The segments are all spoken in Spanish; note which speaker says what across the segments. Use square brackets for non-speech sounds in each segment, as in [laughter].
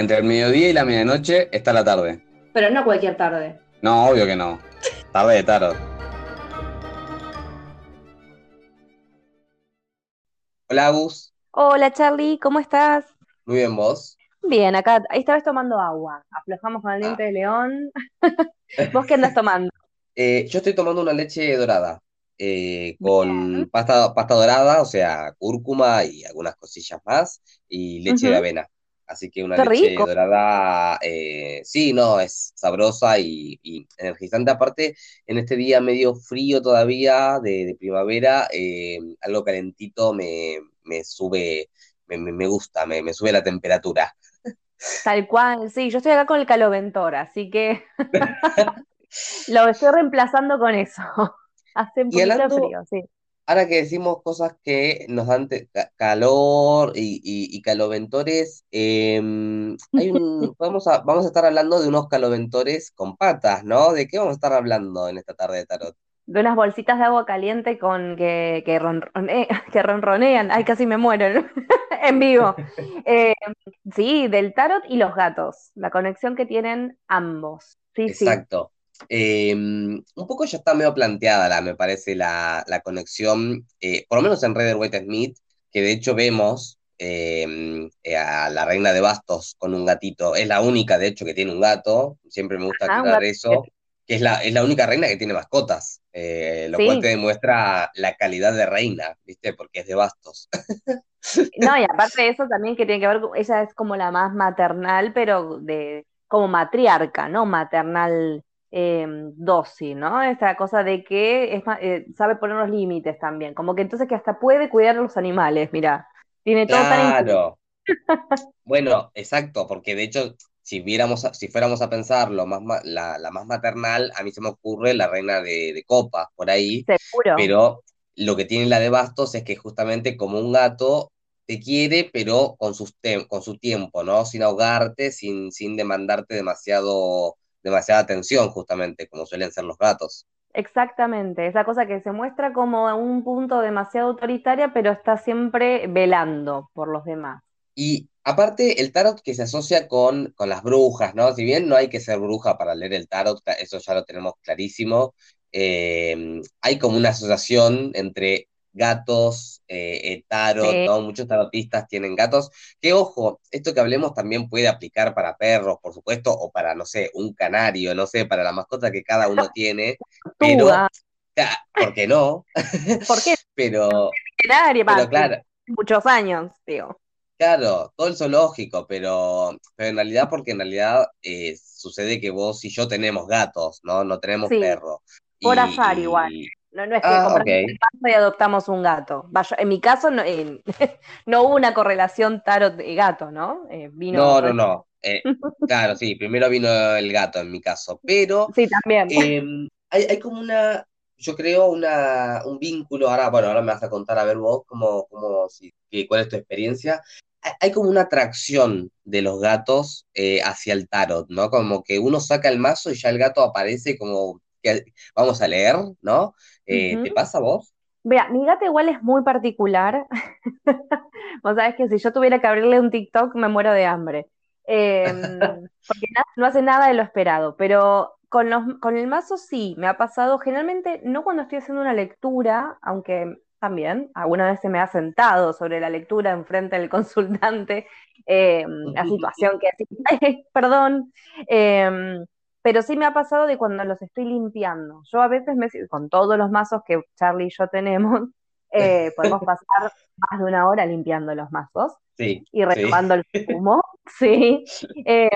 Speaker 1: Entre el mediodía y la medianoche está la tarde.
Speaker 2: Pero no cualquier tarde.
Speaker 1: No, obvio que no. Tarde de tarot. Hola, Agus.
Speaker 2: Hola Charlie, ¿cómo estás?
Speaker 1: Muy bien, ¿vos?
Speaker 2: Bien, acá esta vez tomando agua. Aflojamos con el diente de león. [laughs] ¿Vos qué andas tomando? [laughs]
Speaker 1: Eh, yo estoy tomando una leche dorada. eh, con pasta, pasta dorada, o sea, cúrcuma y algunas cosillas más, y leche de avena. Así que una
Speaker 2: Qué
Speaker 1: leche
Speaker 2: rico.
Speaker 1: dorada, eh, sí, no, es sabrosa y, y energizante. Aparte, en este día medio frío todavía de, de primavera, eh, algo calentito me, me sube, me, me- gusta, me, me sube la temperatura.
Speaker 2: Tal cual, sí, yo estoy acá con el caloventor, así que [laughs] [laughs] lo estoy reemplazando con eso. [laughs] Hace un poquito
Speaker 1: hablando,
Speaker 2: frío, sí.
Speaker 1: Ahora que decimos cosas que nos dan calor y, y, y caloventores, em, hay un, [laughs] vamos a, vamos a estar hablando de unos caloventores con patas, ¿no? ¿De qué vamos a estar hablando en esta tarde de tarot?
Speaker 2: De unas bolsitas de agua caliente con que, que, ronrone- [laughs] que ronronean. Ay, casi me muero. [laughs] En vivo. Eh, sí, del tarot y los gatos. La conexión que tienen ambos. Sí, sí.
Speaker 1: Em, un poco ya está medio planteada, la, me parece, la, la conexión, eh, por lo menos en Rider Waite Smith, que de hecho vemos em, eh, a la reina de bastos con un gatito. Es la única, de hecho, que tiene un gato. Siempre me gusta
Speaker 2: Ajá, un
Speaker 1: aclarar eso, que es la, es la única reina que tiene mascotas, eh, lo cual te demuestra la calidad de reina, ¿viste? Porque es de bastos. [laughs]
Speaker 2: No, y aparte de [laughs] eso también que tiene que ver ella es como la más maternal, pero de, como matriarca, ¿no? Maternal eh, dócil, ¿no? Esta cosa de que es, eh, sabe poner los límites también, como que entonces que hasta puede cuidar a los animales, mira, tiene todo tan.
Speaker 1: Claro. [laughs] Bueno, exacto, porque de hecho, si viéramos, si fuéramos a pensar lo más, ma- la, la más maternal, a mí se me ocurre la reina de, de copas por ahí,
Speaker 2: Seguro.
Speaker 1: pero lo que tiene la de bastos es que justamente como un gato te quiere, pero con sus con su tiempo, ¿no? Sin ahogarte, sin, sin demandarte demasiado, demasiada atención, justamente, como suelen ser los gatos.
Speaker 2: Exactamente, esa cosa que se muestra como a un punto demasiado autoritaria, pero está siempre velando por los demás.
Speaker 1: Y aparte, el tarot que se asocia con, con las brujas, ¿no? Si bien no hay que ser bruja para leer el tarot, eso ya lo tenemos clarísimo, eh, hay como una asociación entre gatos, eh, eh, tarot,
Speaker 2: Sí,
Speaker 1: ¿no? Muchos tarotistas tienen gatos, que ojo, esto que hablemos también puede aplicar para perros, por supuesto, o para, no sé, un canario, no sé, para la mascota que cada uno [laughs] tiene, pero, ¿por qué no? [laughs]
Speaker 2: ¿por qué? [laughs]
Speaker 1: Pero, claro.
Speaker 2: muchos años, digo.
Speaker 1: Claro, todo el zoológico, pero, pero en realidad, porque en realidad eh, sucede que vos y yo tenemos gatos, ¿no? No tenemos
Speaker 2: Sí,
Speaker 1: perro.
Speaker 2: por azar igual.
Speaker 1: Y-
Speaker 2: No, no es que
Speaker 1: ah,
Speaker 2: compramos
Speaker 1: ok.
Speaker 2: el paso y adoptamos un gato. Vaya, en mi caso no, eh, [laughs] no hubo una correlación tarot y gato, ¿no? Eh, vino
Speaker 1: No, no, no. Eh, [laughs] claro, sí, primero vino el gato en mi caso, pero
Speaker 2: Sí, también.
Speaker 1: eh, hay, hay como una, yo creo, una, un vínculo, ahora, bueno, ahora me vas a contar a ver vos cómo, cómo, si, cuál es tu experiencia. Hay, hay como una atracción de los gatos hacia el tarot, ¿no? Como que uno saca el mazo y ya el gato aparece como que vamos a leer, ¿no? Eh, ¿te pasa a vos?
Speaker 2: Vea, mi gata igual es muy particular. [laughs] Vos sabés que si yo tuviera que abrirle un TikTok me muero de hambre. Eh, [laughs] porque no hace nada de lo esperado, pero con los, con el mazo sí, me ha pasado generalmente, no cuando estoy haciendo una lectura, aunque también alguna vez se me ha sentado sobre la lectura enfrente del consultante, eh, la [laughs] situación que así, perdón, eh, pero sí me ha pasado de cuando los estoy limpiando. Yo a veces me, con todos los mazos que Charlie y yo tenemos, [laughs] eh, podemos pasar más de una hora limpiando los mazos
Speaker 1: Sí,
Speaker 2: y
Speaker 1: sí.
Speaker 2: renovando el [laughs] zumo, sí. Eh,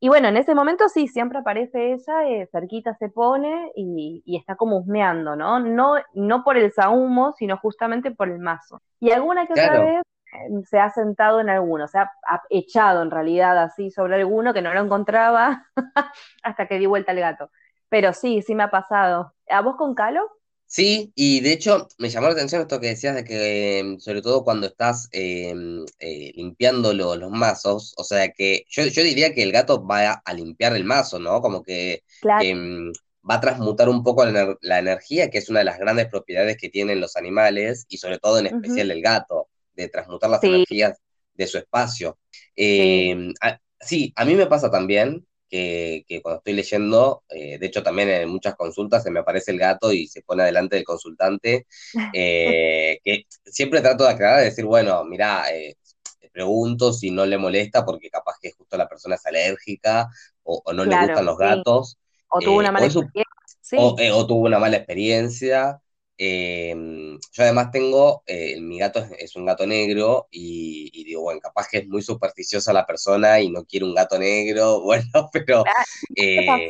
Speaker 2: y bueno, en ese momento sí, siempre aparece ella, eh, cerquita se pone y, y está como husmeando, ¿no? ¿no? No por el sahumo, sino justamente por el mazo. Y alguna que otra vez se ha sentado en alguno, se ha, ha echado en realidad así sobre alguno que no lo encontraba [laughs] hasta que di vuelta el gato. Pero sí, sí me ha pasado. ¿A vos con Calo?
Speaker 1: Sí, y de hecho me llamó la atención esto que decías de que, em, sobre todo cuando estás em, eh, limpiando lo- los mazos, o sea que yo, yo diría que el gato va a, limpiar el mazo, ¿no? Como que
Speaker 2: Claro,
Speaker 1: em, va a transmutar un poco la, ener- la energía, que es una de las grandes propiedades que tienen los animales, y sobre todo en especial el gato, de transmutar las
Speaker 2: Sí,
Speaker 1: energías de su espacio.
Speaker 2: sí.
Speaker 1: Em, a, sí, a mí me pasa también que, que cuando estoy leyendo, eh, de hecho también en muchas consultas se me aparece el gato y se pone adelante del consultante, [laughs] eh, que siempre trato de aclarar, de decir, bueno, mira, eh, pregunto si no le molesta porque capaz que justo la persona es alérgica o, no le gustan los gatos.
Speaker 2: O tuvo una mala experiencia.
Speaker 1: o, tuvo una mala experiencia. Em, yo además tengo, eh, mi gato es, un gato negro y, digo, bueno, capaz que es muy supersticiosa la persona y no quiere un gato negro, [laughs] bueno, pero eh,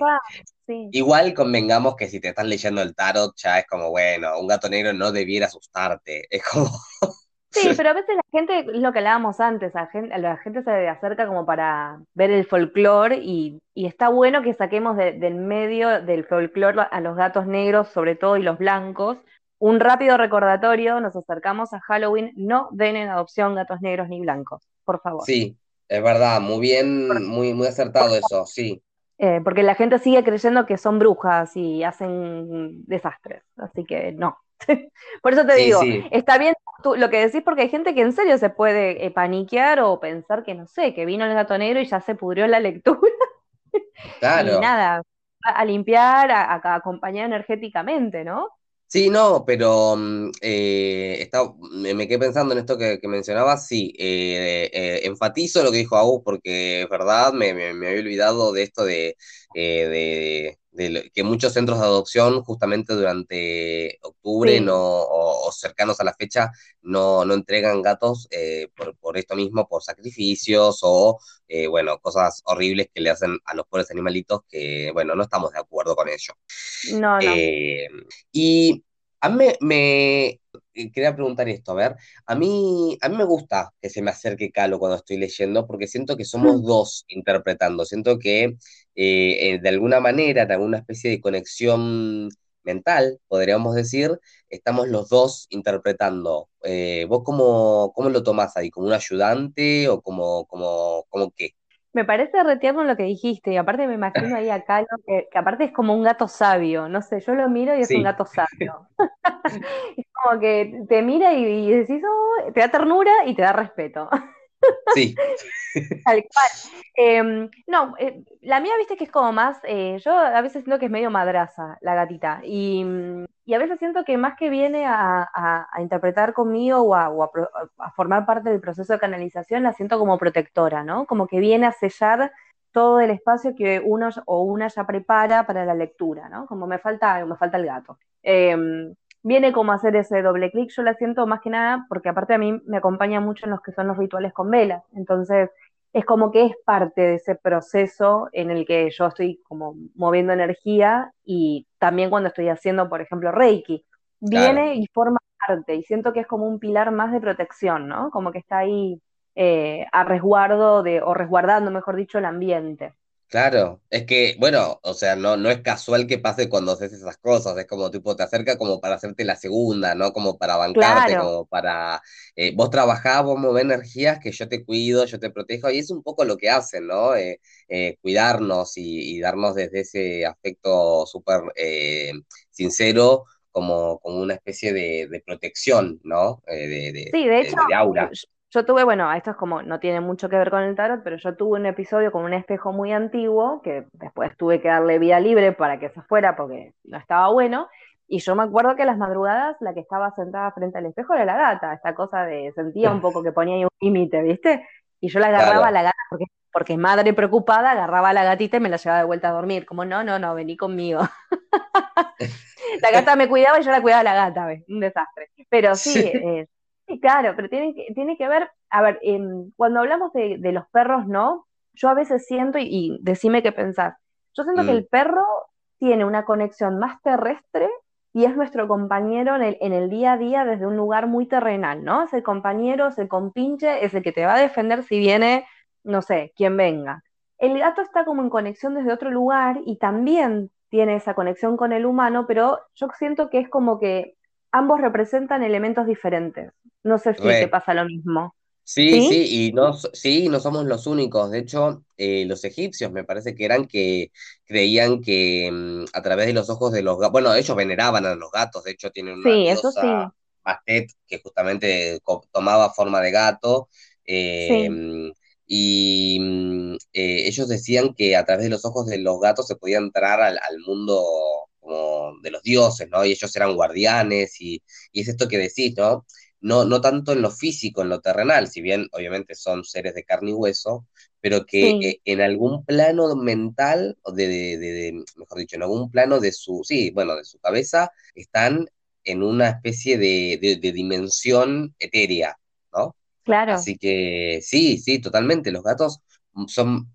Speaker 1: igual convengamos que si te estás leyendo el tarot ya es como, bueno, un gato negro no debiera asustarte, es como... [laughs]
Speaker 2: Sí, pero a veces la gente, lo que hablábamos antes, la gente, la gente se acerca como para ver el folclore y, está bueno que saquemos del medio del folclore a los gatos negros, sobre todo, y los blancos, un rápido recordatorio, nos acercamos a Halloween, no den en adopción gatos negros ni blancos, por favor.
Speaker 1: Sí, es verdad, muy bien, muy, muy acertado eso, sí.
Speaker 2: Eh, porque la gente sigue creyendo que son brujas y hacen desastres, así que no. [laughs] por eso te digo, está bien tú, lo que decís porque hay gente que en serio se puede eh, paniquear o pensar que, no sé, que vino el gato negro y ya se pudrió la lectura. [laughs] Claro. y nada, a, limpiar, a acompañar energéticamente, ¿no?
Speaker 1: Sí, no, pero mm, eh, me, quedé pensando en esto que, mencionabas, sí, eh, eh, enfatizo lo que dijo Agus porque es verdad, me, había olvidado de esto de, que muchos centros de adopción justamente durante octubre no, o, cercanos a la fecha no, no entregan gatos por, por, esto mismo, por sacrificios o, bueno, cosas horribles que le hacen a los pobres animalitos que, bueno, no estamos de acuerdo con ello.
Speaker 2: No, no.
Speaker 1: y a mí me, eh, quería preguntar esto, a ver, a mí, a mí me gusta que se me acerque Calo cuando estoy leyendo, porque siento que somos mm. dos interpretando, siento que eh, eh, de alguna manera, en alguna especie de conexión mental, podríamos decir, estamos los dos interpretando. ¿Vos cómo, cómo, lo tomás ahí? ¿Como un ayudante o como, como, como qué?
Speaker 2: Me parece retierno lo que dijiste, y aparte me imagino ahí a Calo, que, aparte es como un gato sabio, no sé, yo lo miro y es un gato sabio. [laughs] es como que te mira y, decís, oh", te da ternura y te da respeto. [laughs]
Speaker 1: Sí. [laughs]
Speaker 2: Tal cual. Em, no, eh, la mía, viste que es como más, eh, yo a veces siento que es medio madraza la gatita, y, a veces siento que más que viene a, interpretar conmigo o, a, formar parte del proceso de canalización, la siento como protectora, ¿no? Como que viene a sellar todo el espacio que uno o una ya prepara para la lectura, ¿no? Como me falta me falta el gato. Em, viene como a hacer ese doble clic, yo la siento más que nada porque aparte a mí me acompaña mucho en los que son los rituales con velas, entonces es como que es parte de ese proceso en el que yo estoy como moviendo energía y también cuando estoy haciendo, por ejemplo, Reiki, viene y forma parte y siento que es como un pilar más de protección, ¿no? Como que está ahí eh, a resguardo de, o resguardando, mejor dicho, el ambiente.
Speaker 1: Claro, es que, bueno, o sea, no, no es casual que pase cuando haces esas cosas, es como tipo, te acerca como para hacerte la segunda, ¿no? Como para bancarte, como para, eh, vos trabajás, vos movés energías, que yo te cuido, yo te protejo, y es un poco lo que hacen, ¿no? Eh, eh, cuidarnos y, darnos desde ese aspecto súper sincero, como, como una especie de, protección, ¿no? de,
Speaker 2: sí, de hecho, de aura. Yo tuve, bueno, esto es como, no tiene mucho que ver con el tarot, pero yo tuve un episodio con un espejo muy antiguo, que después tuve que darle vida libre para que se fuera porque no estaba bueno. Y yo me acuerdo que las madrugadas la que estaba sentada frente al espejo era la gata, esta cosa de sentía un poco que ponía ahí un límite, ¿viste? Y yo la agarraba a la gata porque, porque madre preocupada agarraba a la gatita y me la llevaba de vuelta a dormir, como no, no, no, vení conmigo. [laughs] la [laughs] gata me cuidaba y yo la cuidaba a la gata, ¿ves? Un desastre. Pero sí, eh, Sí, claro, pero tiene que, tiene que ver, a ver, cuando hablamos de, los perros, ¿no? Yo a veces siento, y, decime qué pensás, yo siento que mm. el perro tiene una conexión más terrestre y es nuestro compañero en el, en el día a día desde un lugar muy terrenal, ¿no? Es el compañero, es el compinche, es el que te va a defender si viene, no sé, quien venga. El gato está como en conexión desde otro lugar y también tiene esa conexión con el humano, pero yo siento que es como que ambos representan elementos diferentes. No sé si te pasa lo mismo.
Speaker 1: Sí, sí, y no, sí, no somos los únicos. De hecho, eh, los egipcios me parece que eran que creían que mm, a través de los ojos de los gatos, bueno, ellos veneraban a los gatos, de hecho tienen una
Speaker 2: sí, eso sí.
Speaker 1: que justamente tomaba forma de gato. Eh, y mm, eh, ellos decían que a través de los ojos de los gatos se podía entrar al, al mundo como de los dioses, ¿no? Y ellos eran guardianes y, y es esto que decís, ¿no? No, no tanto en lo físico, en lo terrenal, si bien obviamente son seres de carne y hueso, pero que
Speaker 2: Sí,
Speaker 1: eh, en algún plano mental, o de, de- de- de- mejor dicho, en algún plano de su, sí, bueno, de su cabeza, están en una especie de, dimensión etérea, ¿no?
Speaker 2: claro.
Speaker 1: Así que sí, sí, totalmente. Los gatos son,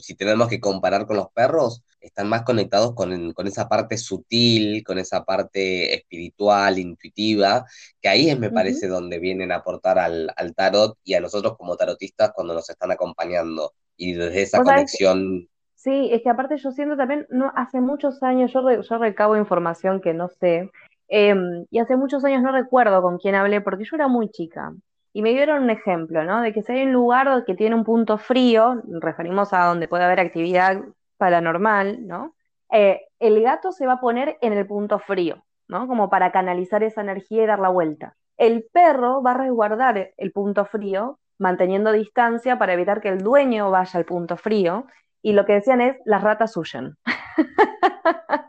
Speaker 1: si tenemos que comparar con los perros, están más conectados con, con esa parte sutil, con esa parte espiritual, intuitiva, que ahí es, me parece, donde vienen a aportar al, al tarot y a nosotros como tarotistas cuando nos están acompañando. Y desde esa conexión,
Speaker 2: Sí, es que aparte yo siento también, no, hace muchos años, yo, re- yo recabo información que no sé, em, y hace muchos años no recuerdo con quién hablé porque yo era muy chica. Y me dieron un ejemplo, ¿no? De que si hay un lugar que tiene un punto frío, referimos a donde puede haber actividad paranormal, ¿no? Eh, el gato se va a poner en el punto frío, ¿no? Como para canalizar esa energía y dar la vuelta. El perro va a resguardar el punto frío, manteniendo distancia para evitar que el dueño vaya al punto frío y lo que decían es, las ratas huyen. [laughs]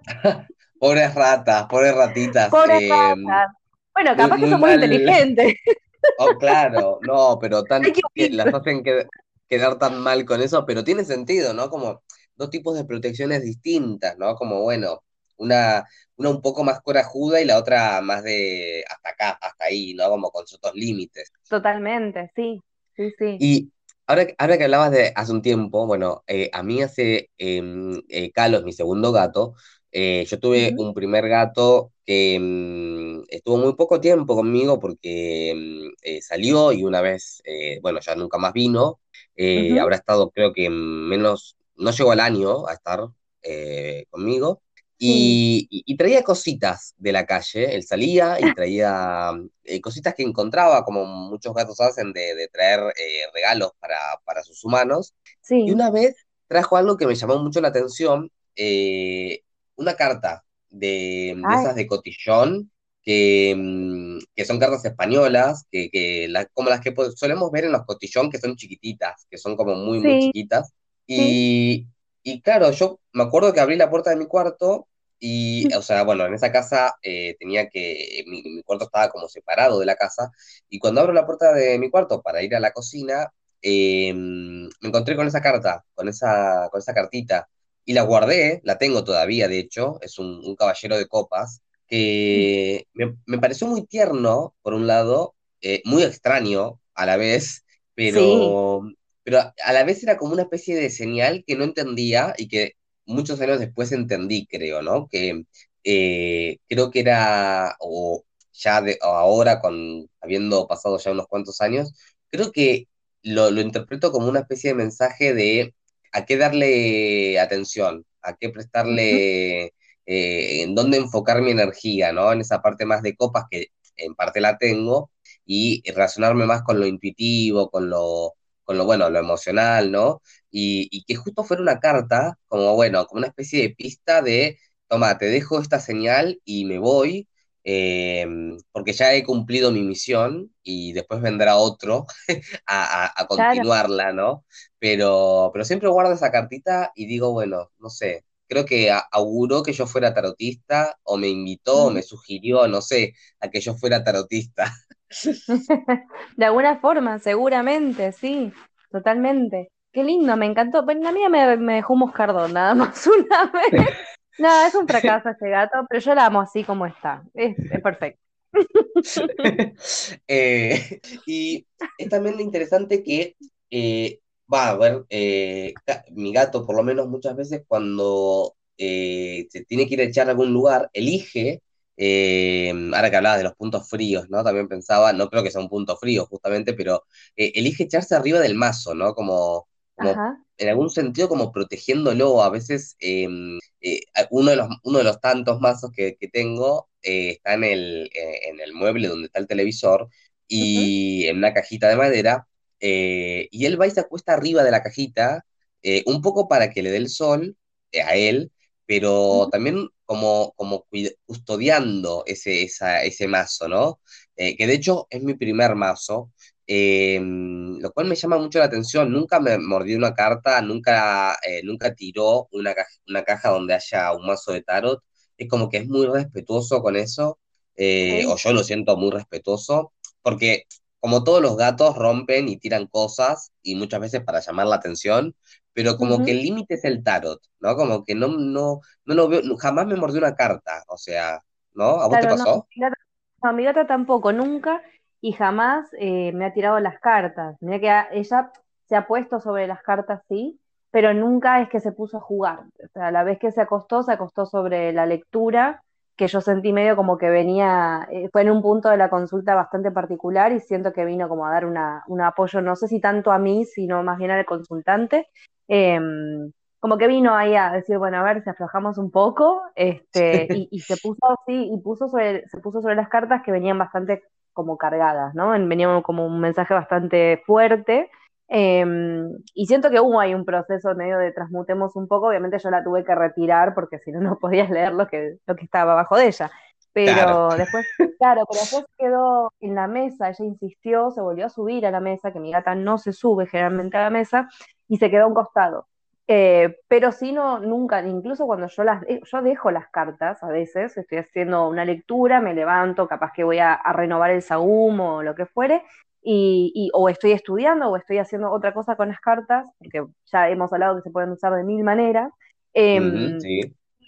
Speaker 2: [laughs]
Speaker 1: pobres ratas, pobres ratitas,
Speaker 2: Pobres
Speaker 1: eh,
Speaker 2: ratas. Bueno,
Speaker 1: muy,
Speaker 2: capaz que
Speaker 1: muy
Speaker 2: son muy
Speaker 1: mal.
Speaker 2: inteligentes.
Speaker 1: Oh, claro, no, pero tan,
Speaker 2: que
Speaker 1: las hacen que- quedar tan mal con eso, pero tiene sentido, ¿no? Como dos tipos de protecciones distintas, ¿no? Como, bueno, una, una un poco más corajuda y la otra más de hasta acá, hasta ahí, ¿no? Como con ciertos límites.
Speaker 2: Totalmente, sí, sí, sí.
Speaker 1: Y ahora, ahora que hablabas de hace un tiempo, bueno, eh, a mí hace, em, eh, Carlos, mi segundo gato, eh, yo tuve un primer gato que em, estuvo muy poco tiempo conmigo porque em, eh, salió y una vez, eh, bueno, ya nunca más vino, eh,
Speaker 2: ujú,
Speaker 1: habrá estado creo que menos, no llegó al año a estar eh, conmigo. Y, y- y traía cositas de la calle, él salía y [laughs] traía eh, cositas que encontraba, como muchos gatos hacen, de, de traer eh, regalos para, para sus humanos. Y
Speaker 2: sí.
Speaker 1: una vez trajo algo que me llamó mucho la atención, eh, una carta de, de
Speaker 2: Ay,
Speaker 1: esas de cotillón, que, mm, que son cartas españolas, que, que la- como las que solemos ver en los cotillón, que son chiquititas, que son como muy, muy
Speaker 2: sí,
Speaker 1: chiquitas.
Speaker 2: sí.
Speaker 1: Y, y claro, yo me acuerdo que abrí la puerta de mi cuarto y, o sea, bueno, en esa casa eh, tenía que, mi, mi cuarto estaba como separado de la casa, y cuando abro la puerta de mi cuarto para ir a la cocina, eh, me encontré con esa carta, con esa, con esa cartita, y la guardé, la tengo todavía, de hecho, es un, un caballero de copas, que me, me pareció muy tierno, por un lado, eh, muy extraño a la vez,
Speaker 2: Sí,
Speaker 1: pero, pero a a la vez era como una especie de señal que no entendía y que muchos años después entendí, creo, ¿no? Que eh, creo que era, o ya de, o ahora, con, habiendo pasado ya unos cuantos años, creo que lo, lo interpreto como una especie de mensaje de a qué darle atención, a qué prestarle, eh, en dónde enfocar mi energía, ¿no? En esa parte más de copas que en parte la tengo, y relacionarme más con lo intuitivo, con lo, con lo bueno, lo emocional, ¿no? y, y que justo fuera una carta, como bueno, como una especie de pista de, toma, te dejo esta señal y me voy, eh, porque ya he cumplido mi misión y después vendrá otro [laughs] a, a, a
Speaker 2: claro.
Speaker 1: continuarla, ¿no? Pero, pero siempre guardo esa cartita y digo, bueno, no sé, creo que auguró que yo fuera tarotista o me invitó, o me
Speaker 2: ujú.
Speaker 1: sugirió, no sé, a que yo fuera tarotista. [laughs]
Speaker 2: De alguna forma, seguramente, sí, totalmente. Qué lindo, me encantó. Bueno, la mía me, me dejó un moscardón, nada más [laughs] una vez. No, es un fracaso [laughs] este gato, pero yo la amo así como está. Es, es perfecto. [laughs]
Speaker 1: Eh, y es también interesante que eh, va a ver, eh, mi gato por lo menos muchas veces cuando eh, se tiene que ir a echar a algún lugar, elige, eh, ahora que hablabas de los puntos fríos, ¿no? También pensaba, no creo que sea un punto frío justamente, pero eh, elige echarse arriba del mazo, ¿no? Como, como en algún sentido como protegiéndolo, a veces eh, eh, uno de los, uno de los tantos mazos que, que tengo eh, está en el, eh, en el mueble donde está el televisor y en una cajita de madera, y él va y se acuesta arriba de la cajita, un poco para que le dé el sol a él, pero también como, como custodiando ese, esa, ese mazo, ¿no? Que de hecho es mi primer mazo. Em, lo cual me llama mucho la atención. Nunca me mordió una carta, nunca, eh, nunca tiró una caja, una caja donde haya un mazo de tarot. Es como que es muy respetuoso con eso, eh, o yo lo siento muy respetuoso, porque como todos los gatos rompen y tiran cosas, y muchas veces para llamar la atención, pero como que el límite es el tarot, ¿no? Como que no, no, no lo veo, jamás me mordió una carta, o sea, ¿no? ¿A vos te pasó?
Speaker 2: No, a mi gata tampoco, nunca, y jamás eh, me ha tirado las cartas. Mira que ella se ha puesto sobre las cartas, sí, pero nunca es que se puso a jugar. O sea, la vez que se acostó, se acostó sobre la lectura que yo sentí medio como que venía, eh, fue en un punto de la consulta bastante particular y siento que vino como a dar una, un apoyo, no sé si tanto a mí, sino más bien al consultante. Em, como que vino ahí a decir, bueno, a ver si aflojamos un poco, este, y, se puso así, y puso sobre, se puso sobre las cartas que venían bastante como cargadas, ¿no? Venía como un mensaje bastante fuerte, Em, y siento que hubo ahí un proceso medio de transmutemos un poco, obviamente yo la tuve que retirar porque si no, no podías [laughs] leer lo que, lo que estaba abajo de ella. Pero [laughs] después, claro, pero después quedó en la mesa, ella insistió, se volvió a subir a la mesa, que mi gata no se sube generalmente a la mesa, y se quedó a un costado. Eh, pero si no, nunca, incluso cuando yo las yo dejo las cartas a veces, estoy haciendo una lectura, me levanto, capaz que voy a, a renovar el sagum o lo que fuere, y, o estoy estudiando o estoy haciendo otra cosa con las cartas, porque ya hemos hablado que se pueden usar de mil maneras. Em,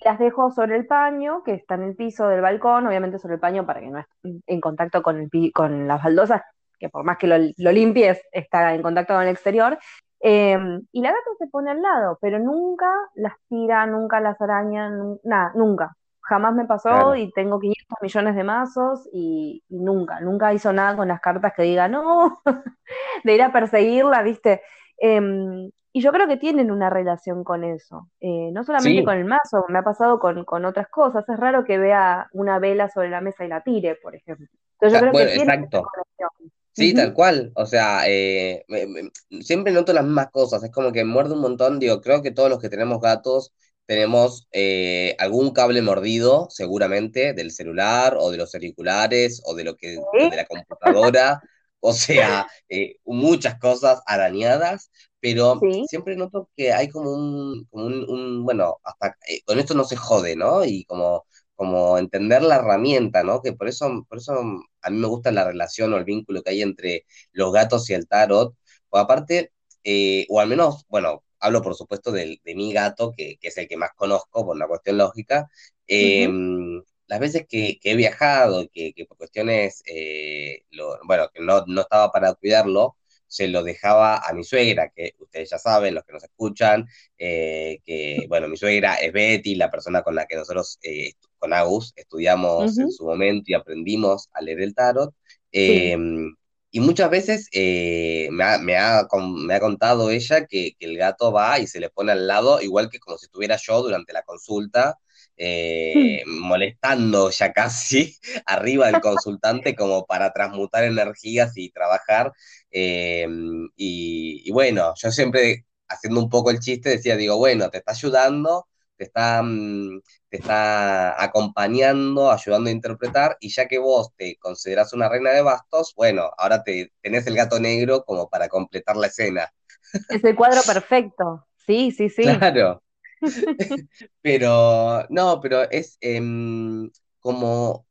Speaker 2: las dejo sobre el paño, que está en el piso del balcón, obviamente sobre el paño para que no esté en contacto con, el, con las baldosas, que por más que lo, limpies, está en contacto con el exterior. Em, y la gata se pone al lado, pero nunca las tira, nunca las araña, nada, nunca jamás me pasó y tengo 500 millones de mazos y, nunca, nunca hizo nada con las cartas que diga no, [laughs] de ir a perseguirla, ¿viste? Em, y yo creo que tienen una relación con eso, eh, no solamente con el mazo, me ha pasado con, otras cosas, es raro que vea una vela sobre la mesa y la tire, por ejemplo.
Speaker 1: Entonces yo creo que exacto. Sí, tal cual. O sea, eh, siempre noto las mismas cosas. Es como que muerde un montón. Digo, creo que todos los que tenemos gatos tenemos eh, algún cable mordido, seguramente, del celular o de los auriculares o de lo que de la computadora, [laughs] o sea, eh, muchas cosas arañadas, pero siempre noto que hay como un, un, bueno, hasta eh, con esto no se jode, ¿no? Y como, como entender la herramienta, ¿no? Que por eso, por eso a mí me gusta la relación o el vínculo que hay entre los gatos y el tarot, o aparte, o al menos, bueno, hablo por supuesto de, mi gato, que, es el que más conozco por una cuestión lógica, em, las veces que, he viajado, que, que por cuestiones, eh, bueno, que no, no, estaba para cuidarlo, se lo dejaba a mi suegra, que ustedes ya saben, los que nos escuchan, eh, que, [laughs] bueno, mi suegra es Betty, la persona con la que nosotros, eh, con Agus, estudiamos en su momento y aprendimos a leer el tarot. Em, y muchas veces eh, me, ha, me, ha, me, ha, contado ella que, que, el gato va y se le pone al lado, igual que como si estuviera yo durante la consulta, eh, hmm. molestando ya casi [laughs] arriba del consultante como para transmutar energías y trabajar. Eh, y, y, bueno, yo siempre haciendo un poco el chiste decía, digo, bueno, te está ayudando, te está, mm, te está acompañando, ayudando a interpretar, y ya que vos te considerás una reina de bastos, bueno, ahora te tenés el gato negro como para completar la escena.
Speaker 2: Es el cuadro [laughs] perfecto, sí, sí, sí.
Speaker 1: Claro. [laughs] pero, no, pero es em, como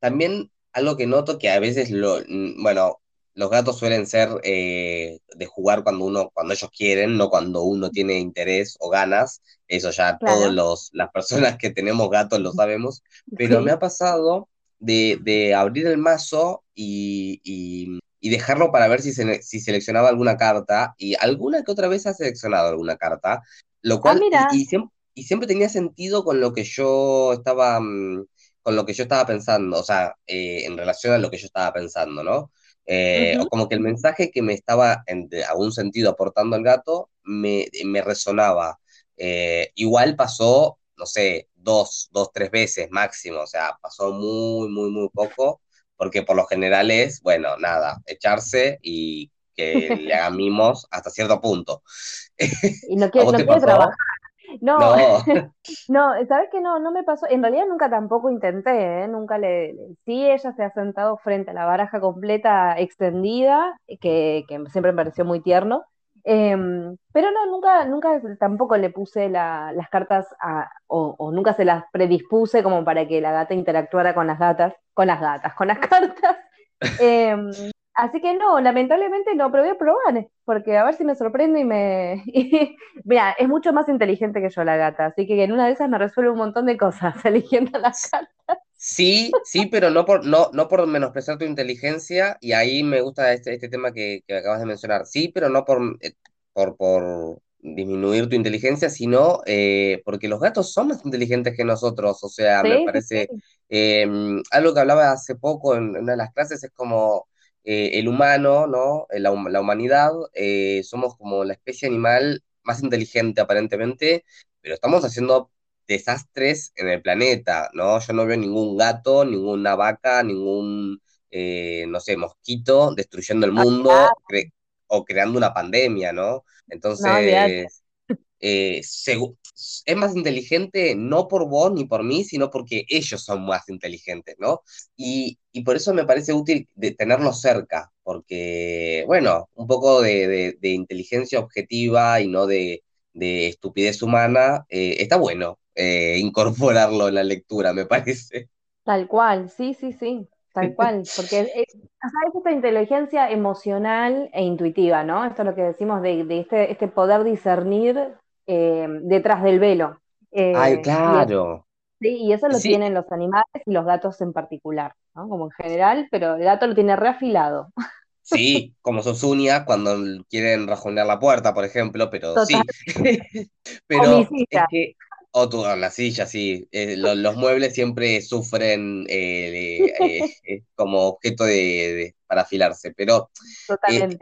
Speaker 1: también algo que noto que a veces lo, bueno, los gatos suelen ser eh, de jugar cuando uno, cuando ellos quieren, no cuando uno tiene interés o ganas. Eso ya todas todos las personas que tenemos gatos lo sabemos. Pero me ha pasado de, abrir el mazo y, dejarlo para ver si, si seleccionaba alguna carta. Y alguna que otra vez ha seleccionado alguna carta. Lo ah, cual, y, siempre, tenía sentido con lo que yo estaba, mm, con lo que yo estaba pensando, o sea, eh, en relación a lo que yo estaba pensando, ¿no? Eh, o como que el mensaje que me estaba en algún sentido aportando el gato me, me resonaba. Eh, igual pasó, no sé, dos, dos, tres veces máximo, o sea, pasó muy, muy, muy poco, porque por lo general es, bueno, nada, echarse y que le hagan mimos hasta cierto punto.
Speaker 2: Y no [laughs] quiere, no quiere trabajar. No, [laughs] no, ¿sabes qué? No, no me pasó. En realidad nunca tampoco intenté, ¿eh? Nunca le, Sí, ella se ha sentado frente a la baraja completa extendida, que, que siempre me pareció muy tierno. Em, pero no, nunca, nunca tampoco le puse las cartas o, nunca se las predispuse como para que la gata interactuara con las gatas, con las gatas, con las [laughs] cartas. Em, así que no, lamentablemente no, pero voy a probar, porque a ver si me sorprende y me... [laughs] mira, es mucho más inteligente que yo la gata, así que en una de esas me resuelve un montón de cosas [laughs] eligiendo las cartas.
Speaker 1: Sí, sí, pero no por, no, no por menospreciar tu inteligencia, y ahí me gusta este, este tema que, acabas de mencionar. Sí, pero no por, eh, por, por disminuir tu inteligencia, sino eh, porque los gatos son más inteligentes que nosotros. O sea, me parece em, algo que hablaba hace poco en, una de las clases, es como eh, el humano, ¿no? La, la humanidad, somos como la especie animal más inteligente aparentemente, pero estamos haciendo desastres en el planeta, ¿no? Yo no veo ningún gato, ninguna vaca, ningún, eh, no sé, mosquito destruyendo el mundo o creando una pandemia, ¿no? Entonces, eh, es más inteligente no por vos ni por mí, sino porque ellos son más inteligentes, ¿no? Y, por eso me parece útil de tenerlos cerca, porque, bueno, un poco de, inteligencia objetiva y no de, estupidez humana eh, está bueno, eh, [laughs] incorporarlo en la lectura, me parece.
Speaker 2: Tal cual, sí, sí, sí, tal cual, porque es, esta inteligencia emocional e intuitiva, ¿no? Esto es lo que decimos de, este, este, poder discernir eh, detrás del velo.
Speaker 1: Eh, Ay, claro.
Speaker 2: sí, y eso lo tienen los animales y los gatos en particular, ¿no? Como en general, pero el gato lo tiene reafilado.
Speaker 1: Sí, como Sosunia cuando quieren rajonear la puerta, por ejemplo, pero sí. [laughs] pero es que o tu, la silla, sí. Eh, los muebles siempre sufren eh, eh, como objeto de, para afilarse. Pero hace,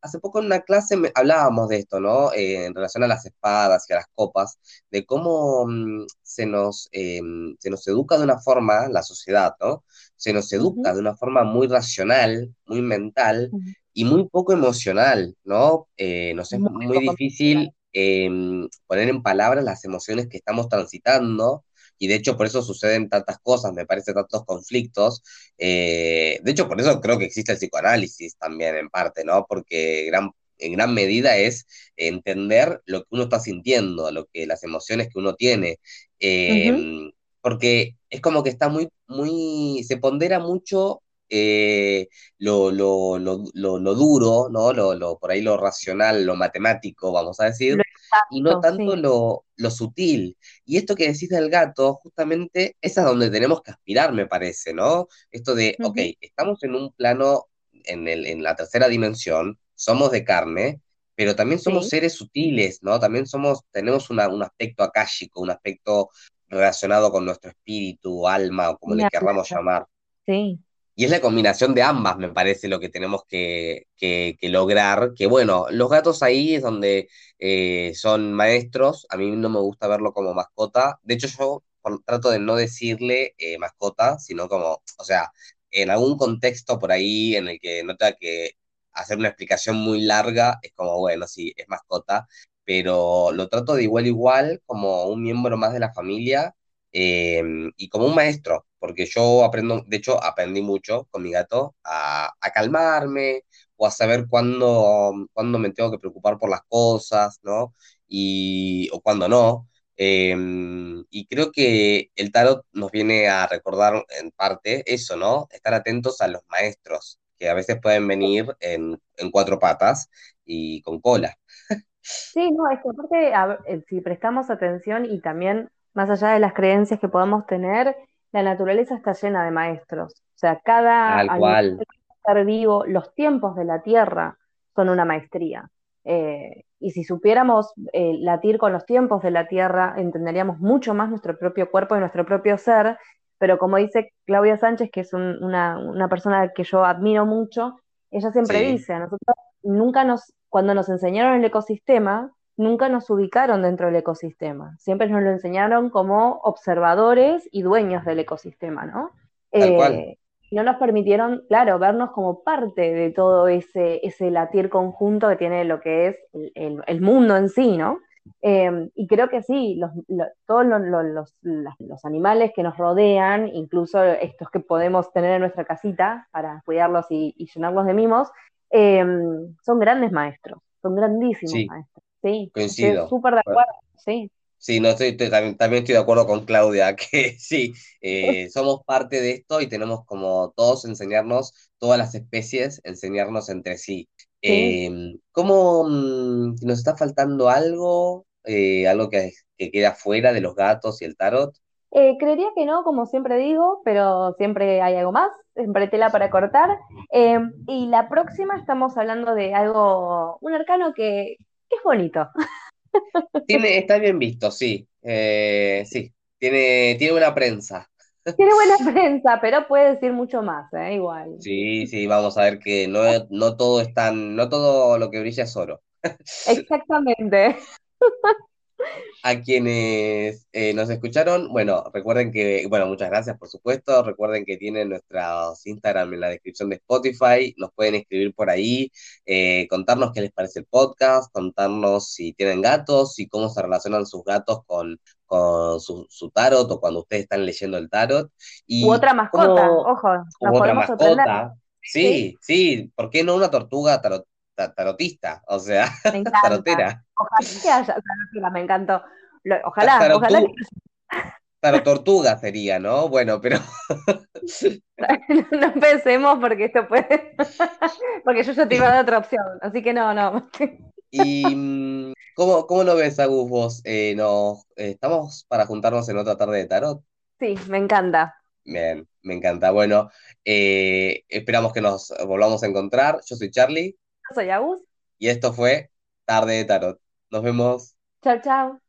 Speaker 1: hace, poco en una clase hablábamos de esto, ¿no? en relación a las espadas y a las copas, de cómo mm, se, nos, em, se nos educa de una forma, la sociedad, ¿no? Se nos educa de una forma muy racional, muy mental y muy poco emocional, ¿no? nos es muy difícil Em, poner en palabras las emociones que estamos transitando, y de hecho por eso suceden tantas cosas, me parece, tantos conflictos. Eh, de hecho, por eso creo que existe el psicoanálisis también en parte, ¿no? Porque gran, en gran medida es entender lo que uno está sintiendo, lo que, las emociones que uno tiene. Em, porque es como que está muy, muy, se pondera mucho eh, lo, lo, lo, duro, ¿no? Lo, por ahí lo racional, lo matemático, vamos a decir, y no tanto lo, sutil. Y esto que decís del gato, justamente, es a donde tenemos que aspirar, me parece, ¿no? Esto de, ok, estamos en un plano, en, el, en la tercera dimensión, somos de carne, pero también somos seres sutiles, ¿no? También somos, tenemos un aspecto akáshico, un aspecto relacionado con nuestro espíritu, alma, o como le querramos llamar.
Speaker 2: Sí.
Speaker 1: Y es la combinación de ambas, me parece, lo que tenemos que, lograr. Que bueno, los gatos ahí es donde eh, son maestros. A mí no me gusta verlo como mascota. De hecho, yo trato de no decirle eh, mascota, sino como, o sea, en algún contexto por ahí en el que no tenga que hacer una explicación muy larga, es como, bueno, sí, es mascota, pero lo trato de igual igual como un miembro más de la familia eh, y como un maestro porque yo aprendo, de hecho, aprendí mucho con mi gato a, calmarme o a saber cuándo, cuándo, me tengo que preocupar por las cosas, ¿no? Y, o cuándo no. Em, y creo que el tarot nos viene a recordar en parte eso, ¿no? Estar atentos a los maestros, que a veces pueden venir en, en cuatro patas y con cola.
Speaker 2: Sí, no, es que aparte, eh, si prestamos atención y también, más allá de las creencias que podamos tener, la naturaleza está llena de maestros. O sea, cada ser vivo, los tiempos de la tierra son una maestría. Eh, y si supiéramos eh, latir con los tiempos de la tierra, entenderíamos mucho más nuestro propio cuerpo y nuestro propio ser. Pero como dice Claudia Sánchez, que es una, una, persona que yo admiro mucho, ella siempre dice, nosotros nunca nos, cuando nos enseñaron el ecosistema, nunca nos ubicaron dentro del ecosistema, siempre nos lo enseñaron como observadores y dueños del ecosistema, ¿no? Eh, no nos permitieron, claro, vernos como parte de todo ese, ese latir conjunto que tiene lo que es el, mundo en sí, ¿no? Em, y creo que sí, los, todos los, los, animales que nos rodean, incluso estos que podemos tener en nuestra casita para cuidarlos y, llenarlos de mimos, em, son grandes maestros, son grandísimos maestros. Sí,
Speaker 1: coincido.
Speaker 2: Súper de acuerdo, sí.
Speaker 1: Sí, no estoy, también, estoy de acuerdo con Claudia, [laughs] que sí, eh, [laughs] somos parte de esto y tenemos como todos enseñarnos, todas las especies, enseñarnos entre sí. Em, ¿Cómo mm, nos está faltando algo? Eh, ¿Algo que, que queda fuera de los gatos y el tarot?
Speaker 2: Eh, creería que no, como siempre digo, pero siempre hay algo más, siempre tela para cortar. Em, y la próxima estamos hablando de algo, un arcano que, que es bonito.
Speaker 1: Tiene, está bien visto, sí. Eh, sí, tiene, tiene buena prensa.
Speaker 2: Tiene buena prensa, pero puede decir mucho más, ¿eh? Igual.
Speaker 1: Sí, sí, vamos a ver que no, no todo es tan, no todo lo que brilla es oro.
Speaker 2: Exactamente. [laughs]
Speaker 1: A quienes eh, nos escucharon, bueno, recuerden que, bueno, muchas gracias por supuesto, recuerden que tienen nuestros Instagram en la descripción de Spotify, nos pueden escribir por ahí, eh, contarnos qué les parece el podcast, contarnos si tienen gatos y cómo se relacionan sus gatos con, con su, tarot o cuando ustedes están leyendo el tarot. Y
Speaker 2: u otra mascota, ojo,
Speaker 1: u otra mascota. Sí, sí, ¿por qué no una tortuga tarot, tarotista? O sea, tarotera.
Speaker 2: Ojalá que haya me encantó. ojalá, ojalá
Speaker 1: que... tortuga sería, ¿no? Bueno, pero. [laughs]
Speaker 2: no empecemos porque esto puede. [laughs] porque yo ya te iba a dar otra opción, así que no, no. [laughs]
Speaker 1: ¿Y mm, cómo, cómo lo ves, Agus, vos? Eh, ¿Estamos para juntarnos en otra tarde de tarot?
Speaker 2: Sí, me encanta.
Speaker 1: Bien, me encanta. Bueno, eh, esperamos que nos volvamos a encontrar. Yo soy Charlie.
Speaker 2: Soy Agus.
Speaker 1: Y esto fue Tarde de Tarot. Nos vemos.
Speaker 2: Chao, chao.